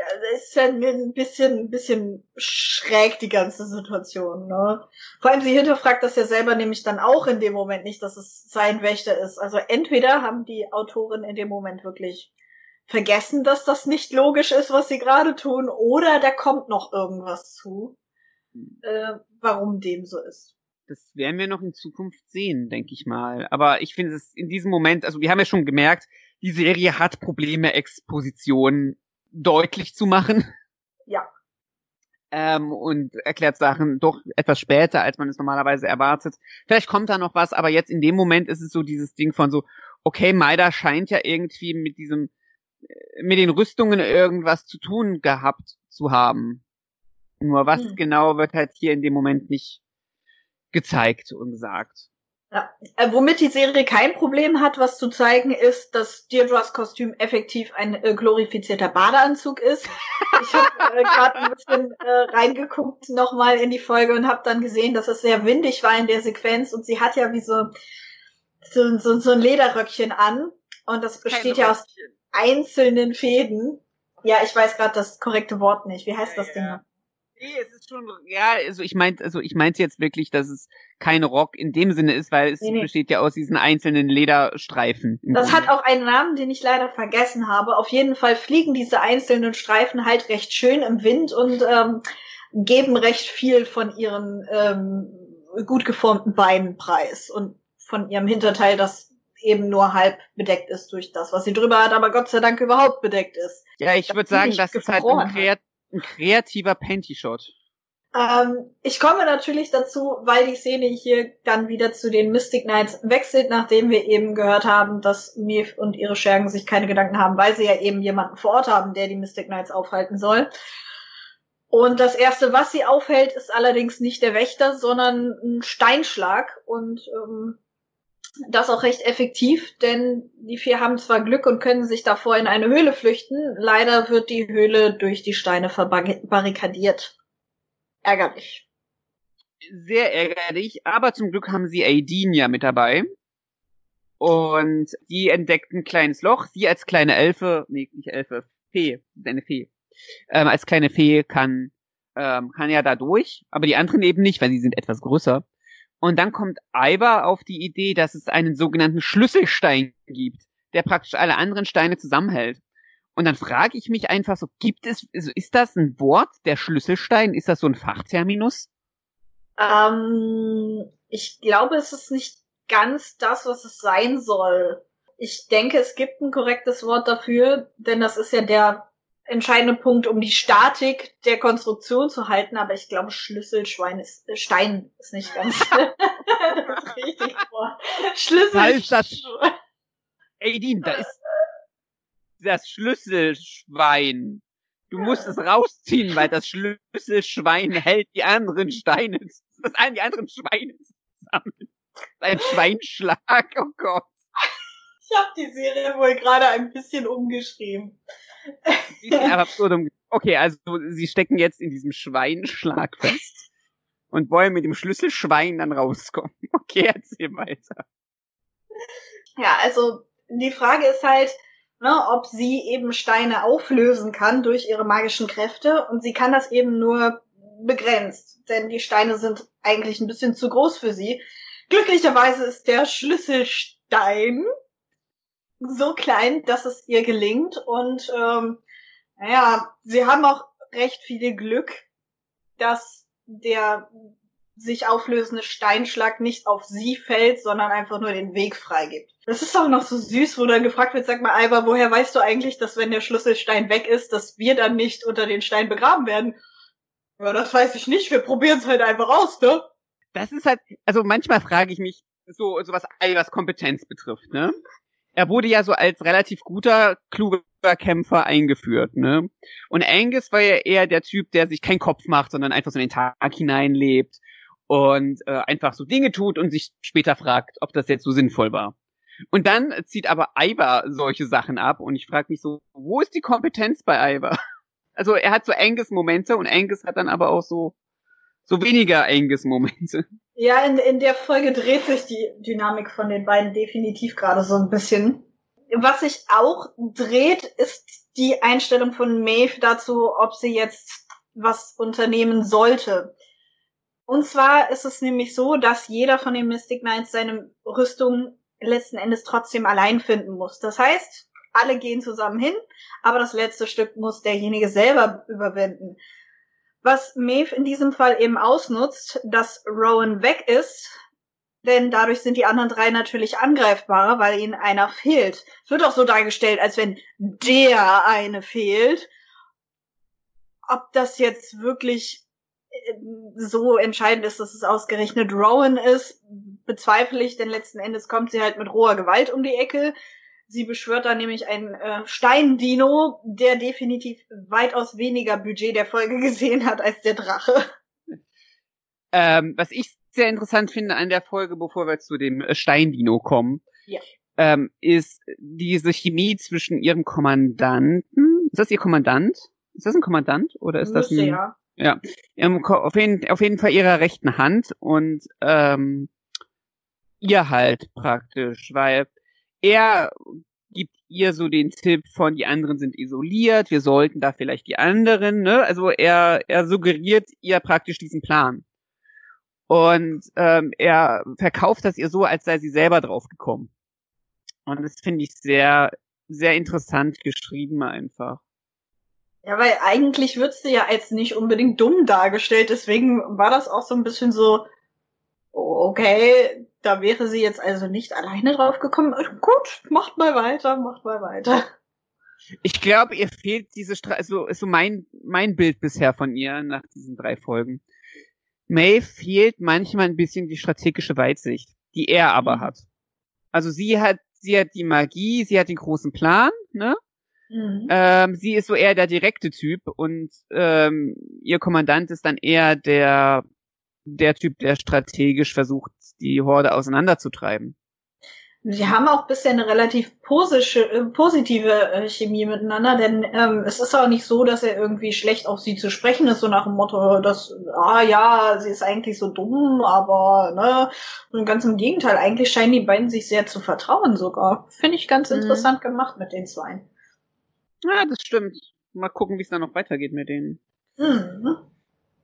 Ja, es ist ja ein bisschen, ein bisschen schräg, die ganze Situation, ne? Vor allem sie hinterfragt das ja selber nämlich dann auch in dem Moment nicht, dass es sein Wächter ist. Also entweder haben die Autoren in dem Moment wirklich vergessen, dass das nicht logisch ist, was sie gerade tun, oder da kommt noch irgendwas zu, äh, warum dem so ist. Das werden wir noch in Zukunft sehen, denke ich mal. Aber ich finde es in diesem Moment, also wir haben ja schon gemerkt, die Serie hat Probleme, Exposition deutlich zu machen. Ja. Ähm, und erklärt Sachen doch etwas später, als man es normalerweise erwartet. Vielleicht kommt da noch was, aber jetzt in dem Moment ist es so dieses Ding von so, okay, Maida scheint ja irgendwie mit diesem, äh, mit den Rüstungen irgendwas zu tun gehabt zu haben. Nur was hm. genau wird halt hier in dem Moment nicht gezeigt und gesagt. Ja. Äh, womit die Serie kein Problem hat, was zu zeigen, ist, dass Deirdres Kostüm effektiv ein äh, glorifizierter Badeanzug ist. Ich habe äh, gerade ein bisschen äh, reingeguckt nochmal in die Folge und habe dann gesehen, dass es sehr windig war in der Sequenz und sie hat ja wie so, so, so, so ein Lederröckchen an und das besteht ja aus einzelnen Fäden. Ja, ich weiß gerade das korrekte Wort nicht. Wie heißt ja, das Ding? Ja. Nee, es ist schon, ja, also ich meinte, also ich meinte jetzt wirklich, dass es kein Rock in dem Sinne ist, weil es nee, nee. besteht ja aus diesen einzelnen Lederstreifen. Das Grunde. hat auch einen Namen, den ich leider vergessen habe. Auf jeden Fall fliegen diese einzelnen Streifen halt recht schön im Wind und ähm, geben recht viel von ihren ähm, gut geformten Beinen preis und von ihrem Hinterteil, das eben nur halb bedeckt ist durch das, was sie drüber hat, aber Gott sei Dank überhaupt bedeckt ist. Ja, ich würde sagen, das ist halt ein, kreat ein kreativer Panty-Shot. Ähm, ich komme natürlich dazu, weil die Szene hier dann wieder zu den Mystic Knights wechselt, nachdem wir eben gehört haben, dass Mief und ihre Schergen sich keine Gedanken haben, weil sie ja eben jemanden vor Ort haben, der die Mystic Knights aufhalten soll. Und das erste, was sie aufhält, ist allerdings nicht der Wächter, sondern ein Steinschlag und ähm, das auch recht effektiv, denn die vier haben zwar Glück und können sich davor in eine Höhle flüchten, leider wird die Höhle durch die Steine verbarrikadiert. Ärgerlich. Sehr ärgerlich, aber zum Glück haben sie Aideen ja mit dabei. Und die entdeckt ein kleines Loch. Sie als kleine Elfe, nee, nicht Elfe, Fee, eine Fee. Ähm, als kleine Fee kann, ähm, kann ja da durch, aber die anderen eben nicht, weil sie sind etwas größer. Und dann kommt Ivar auf die Idee, dass es einen sogenannten Schlüsselstein gibt, der praktisch alle anderen Steine zusammenhält. Und dann frage ich mich einfach so, gibt es, also ist das ein Wort, der Schlüsselstein? Ist das so ein Fachterminus? Ähm, ich glaube, es ist nicht ganz das, was es sein soll. Ich denke, es gibt ein korrektes Wort dafür, denn das ist ja der entscheidende Punkt, um die Statik der Konstruktion zu halten, aber ich glaube, Schlüsselschwein ist, äh, Stein ist nicht ganz richtig vor. Schlüsselschwein. Ey, Dean, da ist das Schlüsselschwein. Du musst es rausziehen, weil das Schlüsselschwein hält die anderen Steine, das einen die anderen Schweine zusammen. Ein Schweinschlag, oh Gott. Ich habe die Serie wohl gerade ein bisschen umgeschrieben. Okay, also sie stecken jetzt in diesem Schweinschlag fest und wollen mit dem Schlüsselschwein dann rauskommen. Okay, erzähl weiter. Ja, also die Frage ist halt, ne, ob sie eben Steine auflösen kann durch ihre magischen Kräfte und sie kann das eben nur begrenzt, denn die Steine sind eigentlich ein bisschen zu groß für sie. Glücklicherweise ist der Schlüsselstein so klein, dass es ihr gelingt und ähm, naja, sie haben auch recht viel Glück, dass der sich auflösende Steinschlag nicht auf sie fällt, sondern einfach nur den Weg freigibt. Das ist auch noch so süß, wo dann gefragt wird, sag mal, Alba, woher weißt du eigentlich, dass wenn der Schlüsselstein weg ist, dass wir dann nicht unter den Stein begraben werden? Ja, das weiß ich nicht, wir probieren es halt einfach aus, ne? Das ist halt, also manchmal frage ich mich, so, so was Albers Kompetenz betrifft, ne? Er wurde ja so als relativ guter, kluger Kämpfer eingeführt, ne? Und Angus war ja eher der Typ, der sich keinen Kopf macht, sondern einfach so in den Tag hineinlebt und äh, einfach so Dinge tut und sich später fragt, ob das jetzt so sinnvoll war. Und dann zieht aber Ivar solche Sachen ab und ich frage mich so, wo ist die Kompetenz bei Ivar? Also er hat so Angus-Momente und Angus hat dann aber auch so so weniger Angus-Momente. Ja, in, in der Folge dreht sich die Dynamik von den beiden definitiv gerade so ein bisschen. Was sich auch dreht, ist die Einstellung von Maeve dazu, ob sie jetzt was unternehmen sollte. Und zwar ist es nämlich so, dass jeder von den Mystic Knights seine Rüstung letzten Endes trotzdem allein finden muss. Das heißt, alle gehen zusammen hin, aber das letzte Stück muss derjenige selber überwinden. Was Maeve in diesem Fall eben ausnutzt, dass Rowan weg ist, denn dadurch sind die anderen drei natürlich angreifbarer, weil ihnen einer fehlt. Es wird auch so dargestellt, als wenn der eine fehlt. Ob das jetzt wirklich äh, so entscheidend ist, dass es ausgerechnet Rowan ist, bezweifle ich, denn letzten Endes kommt sie halt mit roher Gewalt um die Ecke. Sie beschwört da nämlich einen äh, Steindino, der definitiv weitaus weniger Budget der Folge gesehen hat als der Drache. Ähm, was ich sehr interessant finde an der Folge, bevor wir zu dem äh, Steindino kommen, ja. ähm, ist diese Chemie zwischen ihrem Kommandanten. Ist das ihr Kommandant? Ist das ein Kommandant oder ist Müsste, das ein? Ja. Ja, auf jeden, auf jeden Fall ihrer rechten Hand und ähm, ihr halt praktisch, weil er gibt ihr so den Tipp von, die anderen sind isoliert, wir sollten da vielleicht die anderen, ne? Also er, er suggeriert ihr praktisch diesen Plan. Und ähm, er verkauft das ihr so, als sei sie selber drauf gekommen. Und das finde ich sehr, sehr interessant geschrieben einfach. Ja, weil eigentlich wird sie ja als nicht unbedingt dumm dargestellt, deswegen war das auch so ein bisschen so, okay, da wäre sie jetzt also nicht alleine drauf gekommen. Gut, macht mal weiter, macht mal weiter. Ich glaube, ihr fehlt diese Stra also ist so mein mein Bild bisher von ihr nach diesen drei Folgen. May fehlt manchmal ein bisschen die strategische Weitsicht, die er aber mhm. hat. Also sie hat sie hat die Magie, sie hat den großen Plan, ne? Mhm. Ähm, sie ist so eher der direkte Typ und ähm, ihr Kommandant ist dann eher der der Typ, der strategisch versucht, die Horde auseinanderzutreiben. Sie haben auch bisher eine relativ äh, positive äh, Chemie miteinander, denn ähm, es ist auch nicht so, dass er irgendwie schlecht auf sie zu sprechen ist, so nach dem Motto, dass, ah ja, sie ist eigentlich so dumm, aber ne, und ganz im Gegenteil, eigentlich scheinen die beiden sich sehr zu vertrauen sogar. Finde ich ganz mhm. interessant gemacht mit den zwei. Ja, das stimmt. Mal gucken, wie es dann noch weitergeht mit denen. Mhm.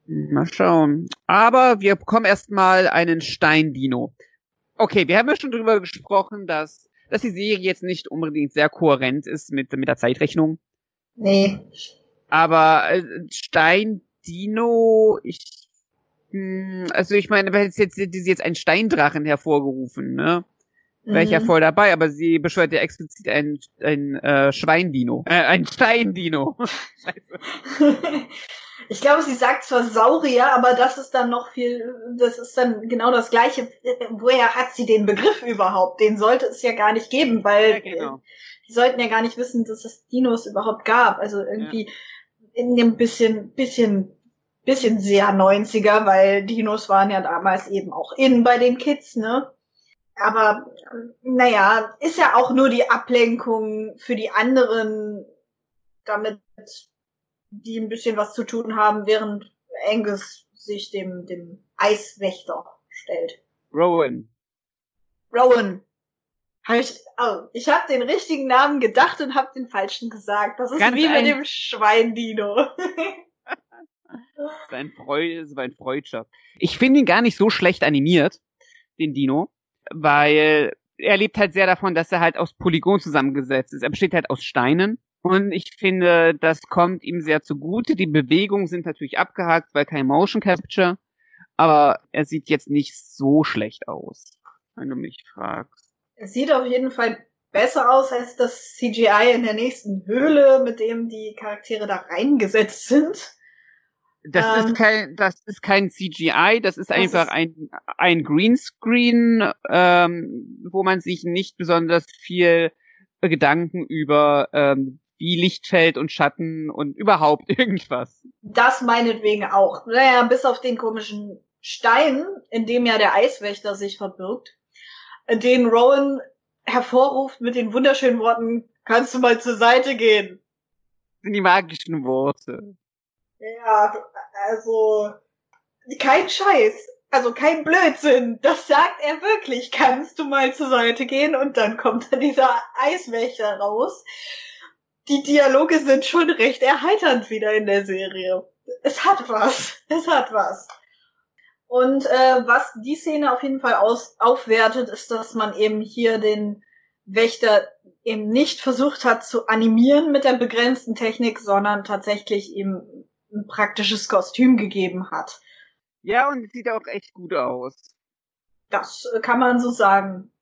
Mal schauen. Aber wir bekommen erstmal einen Steindino. Okay, wir haben ja schon drüber gesprochen, dass, dass die Serie jetzt nicht unbedingt sehr kohärent ist mit, mit der Zeitrechnung. Nee. Aber äh, Steindino, ich, hm, also ich meine, jetzt, jetzt, jetzt, jetzt einen Steindrachen hervorgerufen, ne? Wäre ich ja mhm. voll dabei, aber sie beschwört ja explizit ein, ein äh, Schweindino. Äh, ein Steindino. Ich glaube, sie sagt zwar Saurier, aber das ist dann noch viel, das ist dann genau das Gleiche. Woher hat sie den Begriff überhaupt? Den sollte es ja gar nicht geben, weil ja, genau. die sollten ja gar nicht wissen, dass es Dinos überhaupt gab. Also irgendwie ja. in dem bisschen, bisschen, bisschen sehr 90er, weil Dinos waren ja damals eben auch in bei den Kids, ne? Aber naja, ist ja auch nur die Ablenkung für die anderen, damit die ein bisschen was zu tun haben, während Angus sich dem, dem Eiswächter stellt. Rowan. Rowan. Hab ich, oh, ich habe den richtigen Namen gedacht und habe den falschen gesagt. Das ist Ganz wie mit dem Schweindino. sein Freud, sein Freudschaft. Ich finde ihn gar nicht so schlecht animiert, den Dino, weil er lebt halt sehr davon, dass er halt aus Polygon zusammengesetzt ist. Er besteht halt aus Steinen und ich finde, das kommt ihm sehr zugute. Die Bewegungen sind natürlich abgehakt, weil kein Motion Capture. Aber er sieht jetzt nicht so schlecht aus, wenn du mich fragst. Es sieht auf jeden Fall besser aus als das CGI in der nächsten Höhle, mit dem die Charaktere da reingesetzt sind. Das ähm, ist kein, das ist kein CGI, das ist einfach ist ein, ein Greenscreen, ähm, wo man sich nicht besonders viel Gedanken über ähm, wie Lichtfeld und Schatten und überhaupt irgendwas. Das meinetwegen auch. Naja, bis auf den komischen Stein, in dem ja der Eiswächter sich verbirgt, den Rowan hervorruft mit den wunderschönen Worten, kannst du mal zur Seite gehen. Die magischen Worte. Ja, also kein Scheiß, also kein Blödsinn. Das sagt er wirklich. Kannst du mal zur Seite gehen und dann kommt da dieser Eiswächter raus die Dialoge sind schon recht erheiternd wieder in der Serie. Es hat was. Es hat was. Und äh, was die Szene auf jeden Fall aus aufwertet, ist, dass man eben hier den Wächter eben nicht versucht hat zu animieren mit der begrenzten Technik, sondern tatsächlich ihm ein praktisches Kostüm gegeben hat. Ja, und sieht auch echt gut aus. Das äh, kann man so sagen.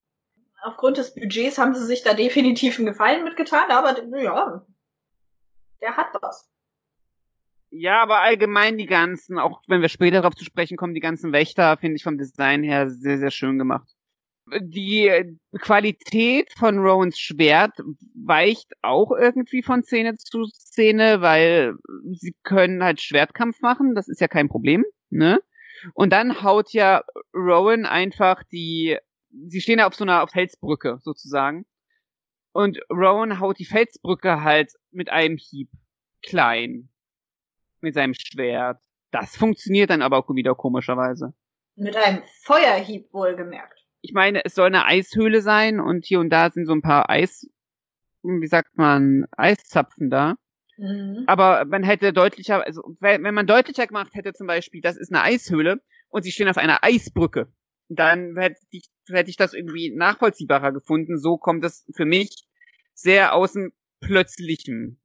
Aufgrund des Budgets haben sie sich da definitiv einen Gefallen mitgetan, aber ja, der hat was. Ja, aber allgemein die ganzen, auch wenn wir später darauf zu sprechen kommen, die ganzen Wächter finde ich vom Design her sehr, sehr schön gemacht. Die Qualität von Rowans Schwert weicht auch irgendwie von Szene zu Szene, weil sie können halt Schwertkampf machen, das ist ja kein Problem, ne? Und dann haut ja Rowan einfach die, sie stehen ja auf so einer Felsbrücke sozusagen. Und Rowan haut die Felsbrücke halt mit einem Hieb klein mit seinem Schwert. Das funktioniert dann aber auch wieder komischerweise. Mit einem Feuerhieb wohlgemerkt. Ich meine, es soll eine Eishöhle sein und hier und da sind so ein paar Eis, wie sagt man, Eiszapfen da. Mhm. Aber man hätte deutlicher, also wenn man deutlicher gemacht hätte zum Beispiel, das ist eine Eishöhle und sie stehen auf einer Eisbrücke, dann hätte ich, hätte ich das irgendwie nachvollziehbarer gefunden. So kommt es für mich sehr aus dem Plötzlichen.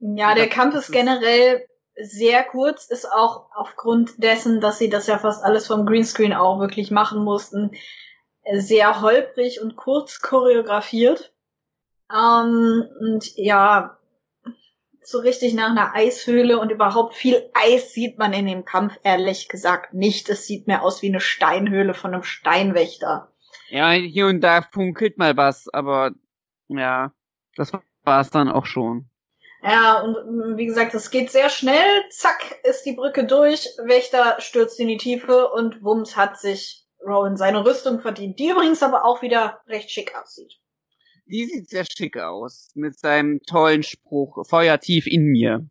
Ja, der Kampf ist generell sehr kurz, ist auch aufgrund dessen, dass sie das ja fast alles vom Greenscreen auch wirklich machen mussten, sehr holprig und kurz choreografiert. Ähm, und ja, so richtig nach einer Eishöhle und überhaupt viel Eis sieht man in dem Kampf ehrlich gesagt nicht. Es sieht mehr aus wie eine Steinhöhle von einem Steinwächter. Ja, hier und da funkelt mal was, aber ja, das war es dann auch schon. Ja, und mm, wie gesagt, es geht sehr schnell. Zack, ist die Brücke durch. Wächter stürzt in die Tiefe und Wums hat sich Rowan seine Rüstung verdient, die übrigens aber auch wieder recht schick aussieht. Die sieht sehr schick aus, mit seinem tollen Spruch, Feuer tief in mir.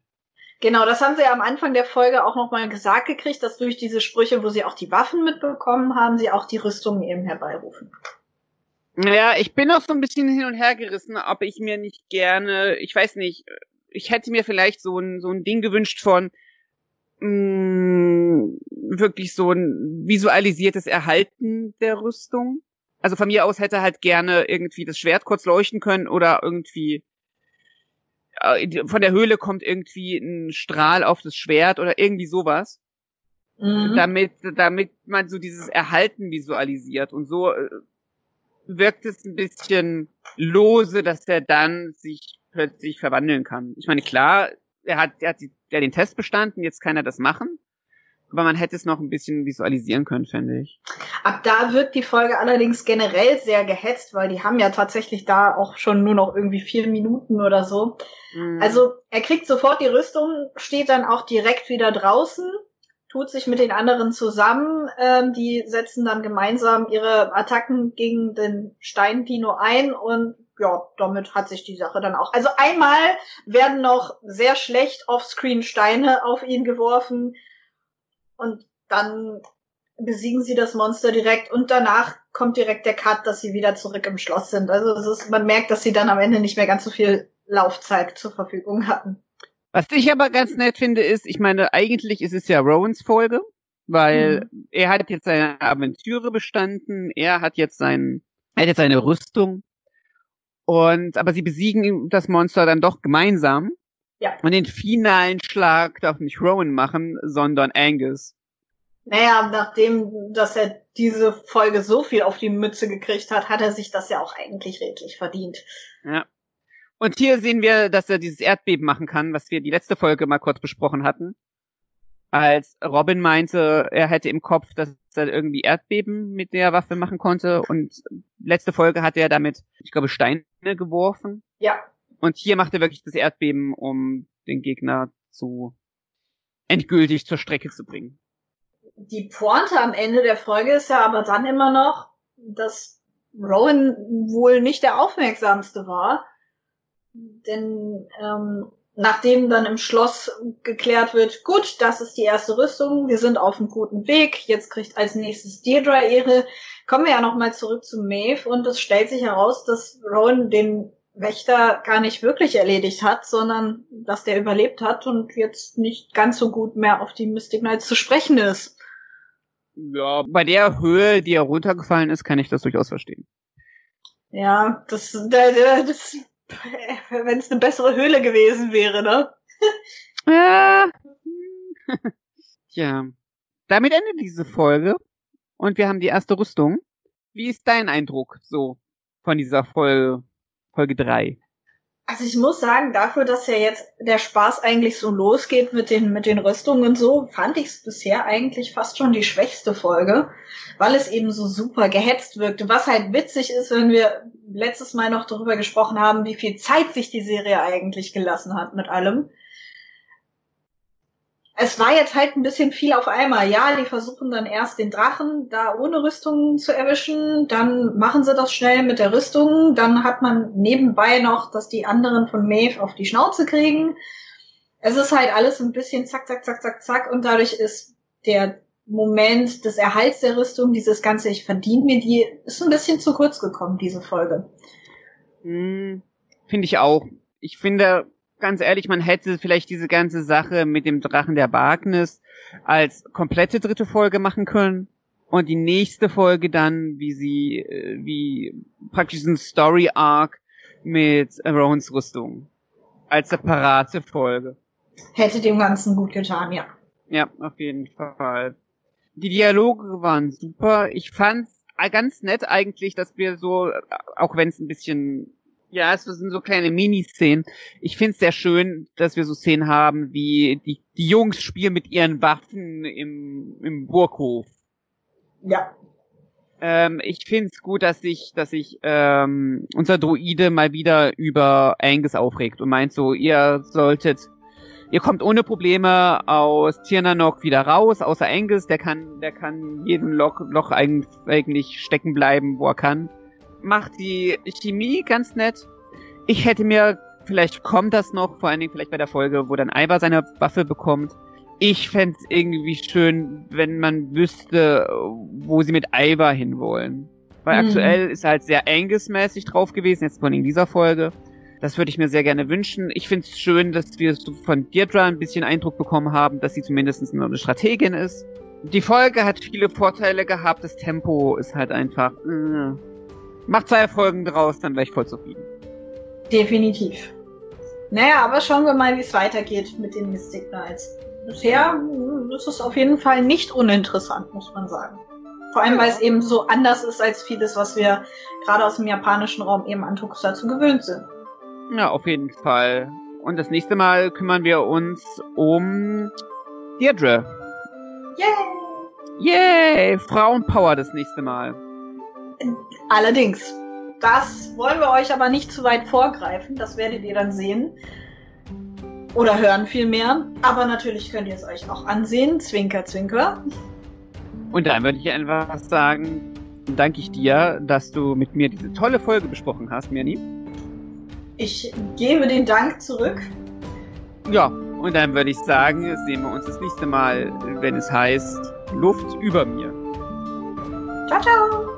Genau, das haben sie ja am Anfang der Folge auch nochmal gesagt gekriegt, dass durch diese Sprüche, wo sie auch die Waffen mitbekommen haben, sie auch die Rüstungen eben herbeirufen. Ja, ich bin auch so ein bisschen hin und her gerissen, ob ich mir nicht gerne, ich weiß nicht, ich hätte mir vielleicht so ein, so ein Ding gewünscht von mh, mm, wirklich so ein visualisiertes Erhalten der Rüstung. Also von mir aus hätte halt gerne irgendwie das Schwert kurz leuchten können oder irgendwie äh, von der Höhle kommt irgendwie ein Strahl auf das Schwert oder irgendwie sowas. Mhm. Damit, damit man so dieses Erhalten visualisiert. Und so äh, wirkt es ein bisschen lose, dass er dann sich plötzlich verwandeln kann. Ich meine, klar, er hat, er hat die, der den Test bestanden, jetzt kann er das machen. Aber man hätte es noch ein bisschen visualisieren können, finde ich. Ab da wird die Folge allerdings generell sehr gehetzt, weil die haben ja tatsächlich da auch schon nur noch irgendwie vier Minuten oder so. Mhm. Also er kriegt sofort die Rüstung, steht dann auch direkt wieder draußen, tut sich mit den anderen zusammen, ähm, die setzen dann gemeinsam ihre Attacken gegen den Steindino ein und ja, damit hat sich die Sache dann auch. Also einmal werden noch sehr schlecht offscreen Steine auf ihn geworfen und dann besiegen sie das Monster direkt und danach kommt direkt der Cut, dass sie wieder zurück im Schloss sind. Also es ist, man merkt, dass sie dann am Ende nicht mehr ganz so viel Laufzeit zur Verfügung hatten. Was ich aber ganz nett finde, ist, ich meine, eigentlich ist es ja Rowans Folge, weil mhm. er hat jetzt seine Aventüre bestanden, er hat jetzt sein, er hat jetzt seine Rüstung und, aber sie besiegen das Monster dann doch gemeinsam. Ja. Und den finalen Schlag darf nicht Rowan machen, sondern Angus. Naja, nachdem, dass er diese Folge so viel auf die Mütze gekriegt hat, hat er sich das ja auch eigentlich redlich verdient. Ja. Und hier sehen wir, dass er dieses Erdbeben machen kann, was wir die letzte Folge mal kurz besprochen hatten als Robin meinte, er hätte im Kopf, dass er irgendwie Erdbeben mit der Waffe machen konnte und letzte Folge hat er damit, ich glaube, Steine geworfen. Ja. Und hier macht er wirklich das Erdbeben, um den Gegner zu endgültig zur Strecke zu bringen. Die Pointe am Ende der Folge ist ja aber dann immer noch, dass Rowan wohl nicht der aufmerksamste war. Denn ähm, nachdem dann im Schloss geklärt wird, gut, das ist die erste Rüstung, wir sind auf einem guten Weg, jetzt kriegt als nächstes Deirdre ihre, kommen wir ja nochmal zurück zu Maeve und es stellt sich heraus, dass Rowan den Wächter gar nicht wirklich erledigt hat, sondern dass der überlebt hat und jetzt nicht ganz so gut mehr auf die Mystic Knights zu sprechen ist. Ja, bei der Höhe, die er runtergefallen ist, kann ich das durchaus verstehen. Ja, das, das wenn es eine bessere Höhle gewesen wäre, ne? ja. Tja. Damit endet diese Folge und wir haben die erste Rüstung. Wie ist dein Eindruck so von dieser Folge, Folge 3? Also ich muss sagen, dafür, dass ja jetzt der Spaß eigentlich so losgeht mit den, mit den Rüstungen und so, fand ich es bisher eigentlich fast schon die schwächste Folge, weil es eben so super gehetzt wirkte. Was halt witzig ist, wenn wir letztes Mal noch darüber gesprochen haben, wie viel Zeit sich die Serie eigentlich gelassen hat mit allem es war jetzt halt ein bisschen viel auf einmal. Ja, die versuchen dann erst den Drachen da ohne Rüstung zu erwischen, dann machen sie das schnell mit der Rüstung, dann hat man nebenbei noch, dass die anderen von Maeve auf die Schnauze kriegen. Es ist halt alles ein bisschen zack, zack, zack, zack, zack und dadurch ist der Moment des Erhalts der Rüstung, dieses ganze, ich verdiene mir die, ist ein bisschen zu kurz gekommen, diese Folge. Hm, finde ich auch. Ich finde, ganz ehrlich, man hätte vielleicht diese ganze Sache mit dem Drachen der Wagnis als komplette dritte Folge machen können und die nächste Folge dann, wie sie, äh, wie praktisch ein Story Arc mit Rohans Rüstung als separate Folge. Hätte dem Ganzen gut getan, ja. Ja, auf jeden Fall. Die Dialoge waren super. Ich fand ganz nett eigentlich, dass wir so, auch wenn es ein bisschen ja, es sind so kleine Miniszenen. Ich finde es sehr schön, dass wir so Szenen haben, wie die, die Jungs spielen mit ihren Waffen im, im Burghof. Ja. Ähm, ich finde es gut, dass sich, dass sich ähm, unser Druide mal wieder über Angus aufregt und meint so, ihr solltet, ihr kommt ohne Probleme aus Tirnanok wieder raus, außer Angus, der kann, der kann jeden Loch, Loch eigentlich stecken bleiben, wo er kann macht die Chemie ganz nett. Ich hätte mir, vielleicht kommt das noch, vor allen Dingen vielleicht bei der Folge, wo dann Ivar seine Waffe bekommt. Ich fände irgendwie schön, wenn man wüsste, wo sie mit Ivar hinwollen. Weil mhm. aktuell ist er halt sehr Angus-mäßig drauf gewesen, jetzt von in dieser Folge. Das würde ich mir sehr gerne wünschen. Ich finde es schön, dass wir von Deirdre ein bisschen Eindruck bekommen haben, dass sie zumindest eine Strategin ist. Die Folge hat viele Vorteile gehabt. Das Tempo ist halt einfach. Äh, Mach zwei Folgen draus, dann wäre ich voll zufrieden. Definitiv. Naja, aber schauen wir mal, wie es weitergeht mit den Mystic Knights. Bisher ist es auf jeden Fall nicht uninteressant, muss man sagen. Vor allem, weil es eben so anders ist als vieles, was wir gerade aus dem japanischen Raum eben an Tokusatsu gewöhnt sind. Ja, auf jeden Fall. Und das nächste Mal kümmern wir uns um Deirdre. Yay! Yay! Frauenpower das nächste Mal. Allerdings. Das wollen wir euch aber nicht zu weit vorgreifen. Das werdet ihr dann sehen. Oder hören vielmehr. Aber natürlich könnt ihr es euch auch ansehen. Zwinker, zwinker. Und dann würde ich einfach sagen, danke ich dir, dass du mit mir diese tolle Folge besprochen hast, Mirni. Ich gebe den Dank zurück. Ja, und dann würde ich sagen, sehen wir uns das nächste Mal, wenn es heißt Luft über mir. Ciao, ciao.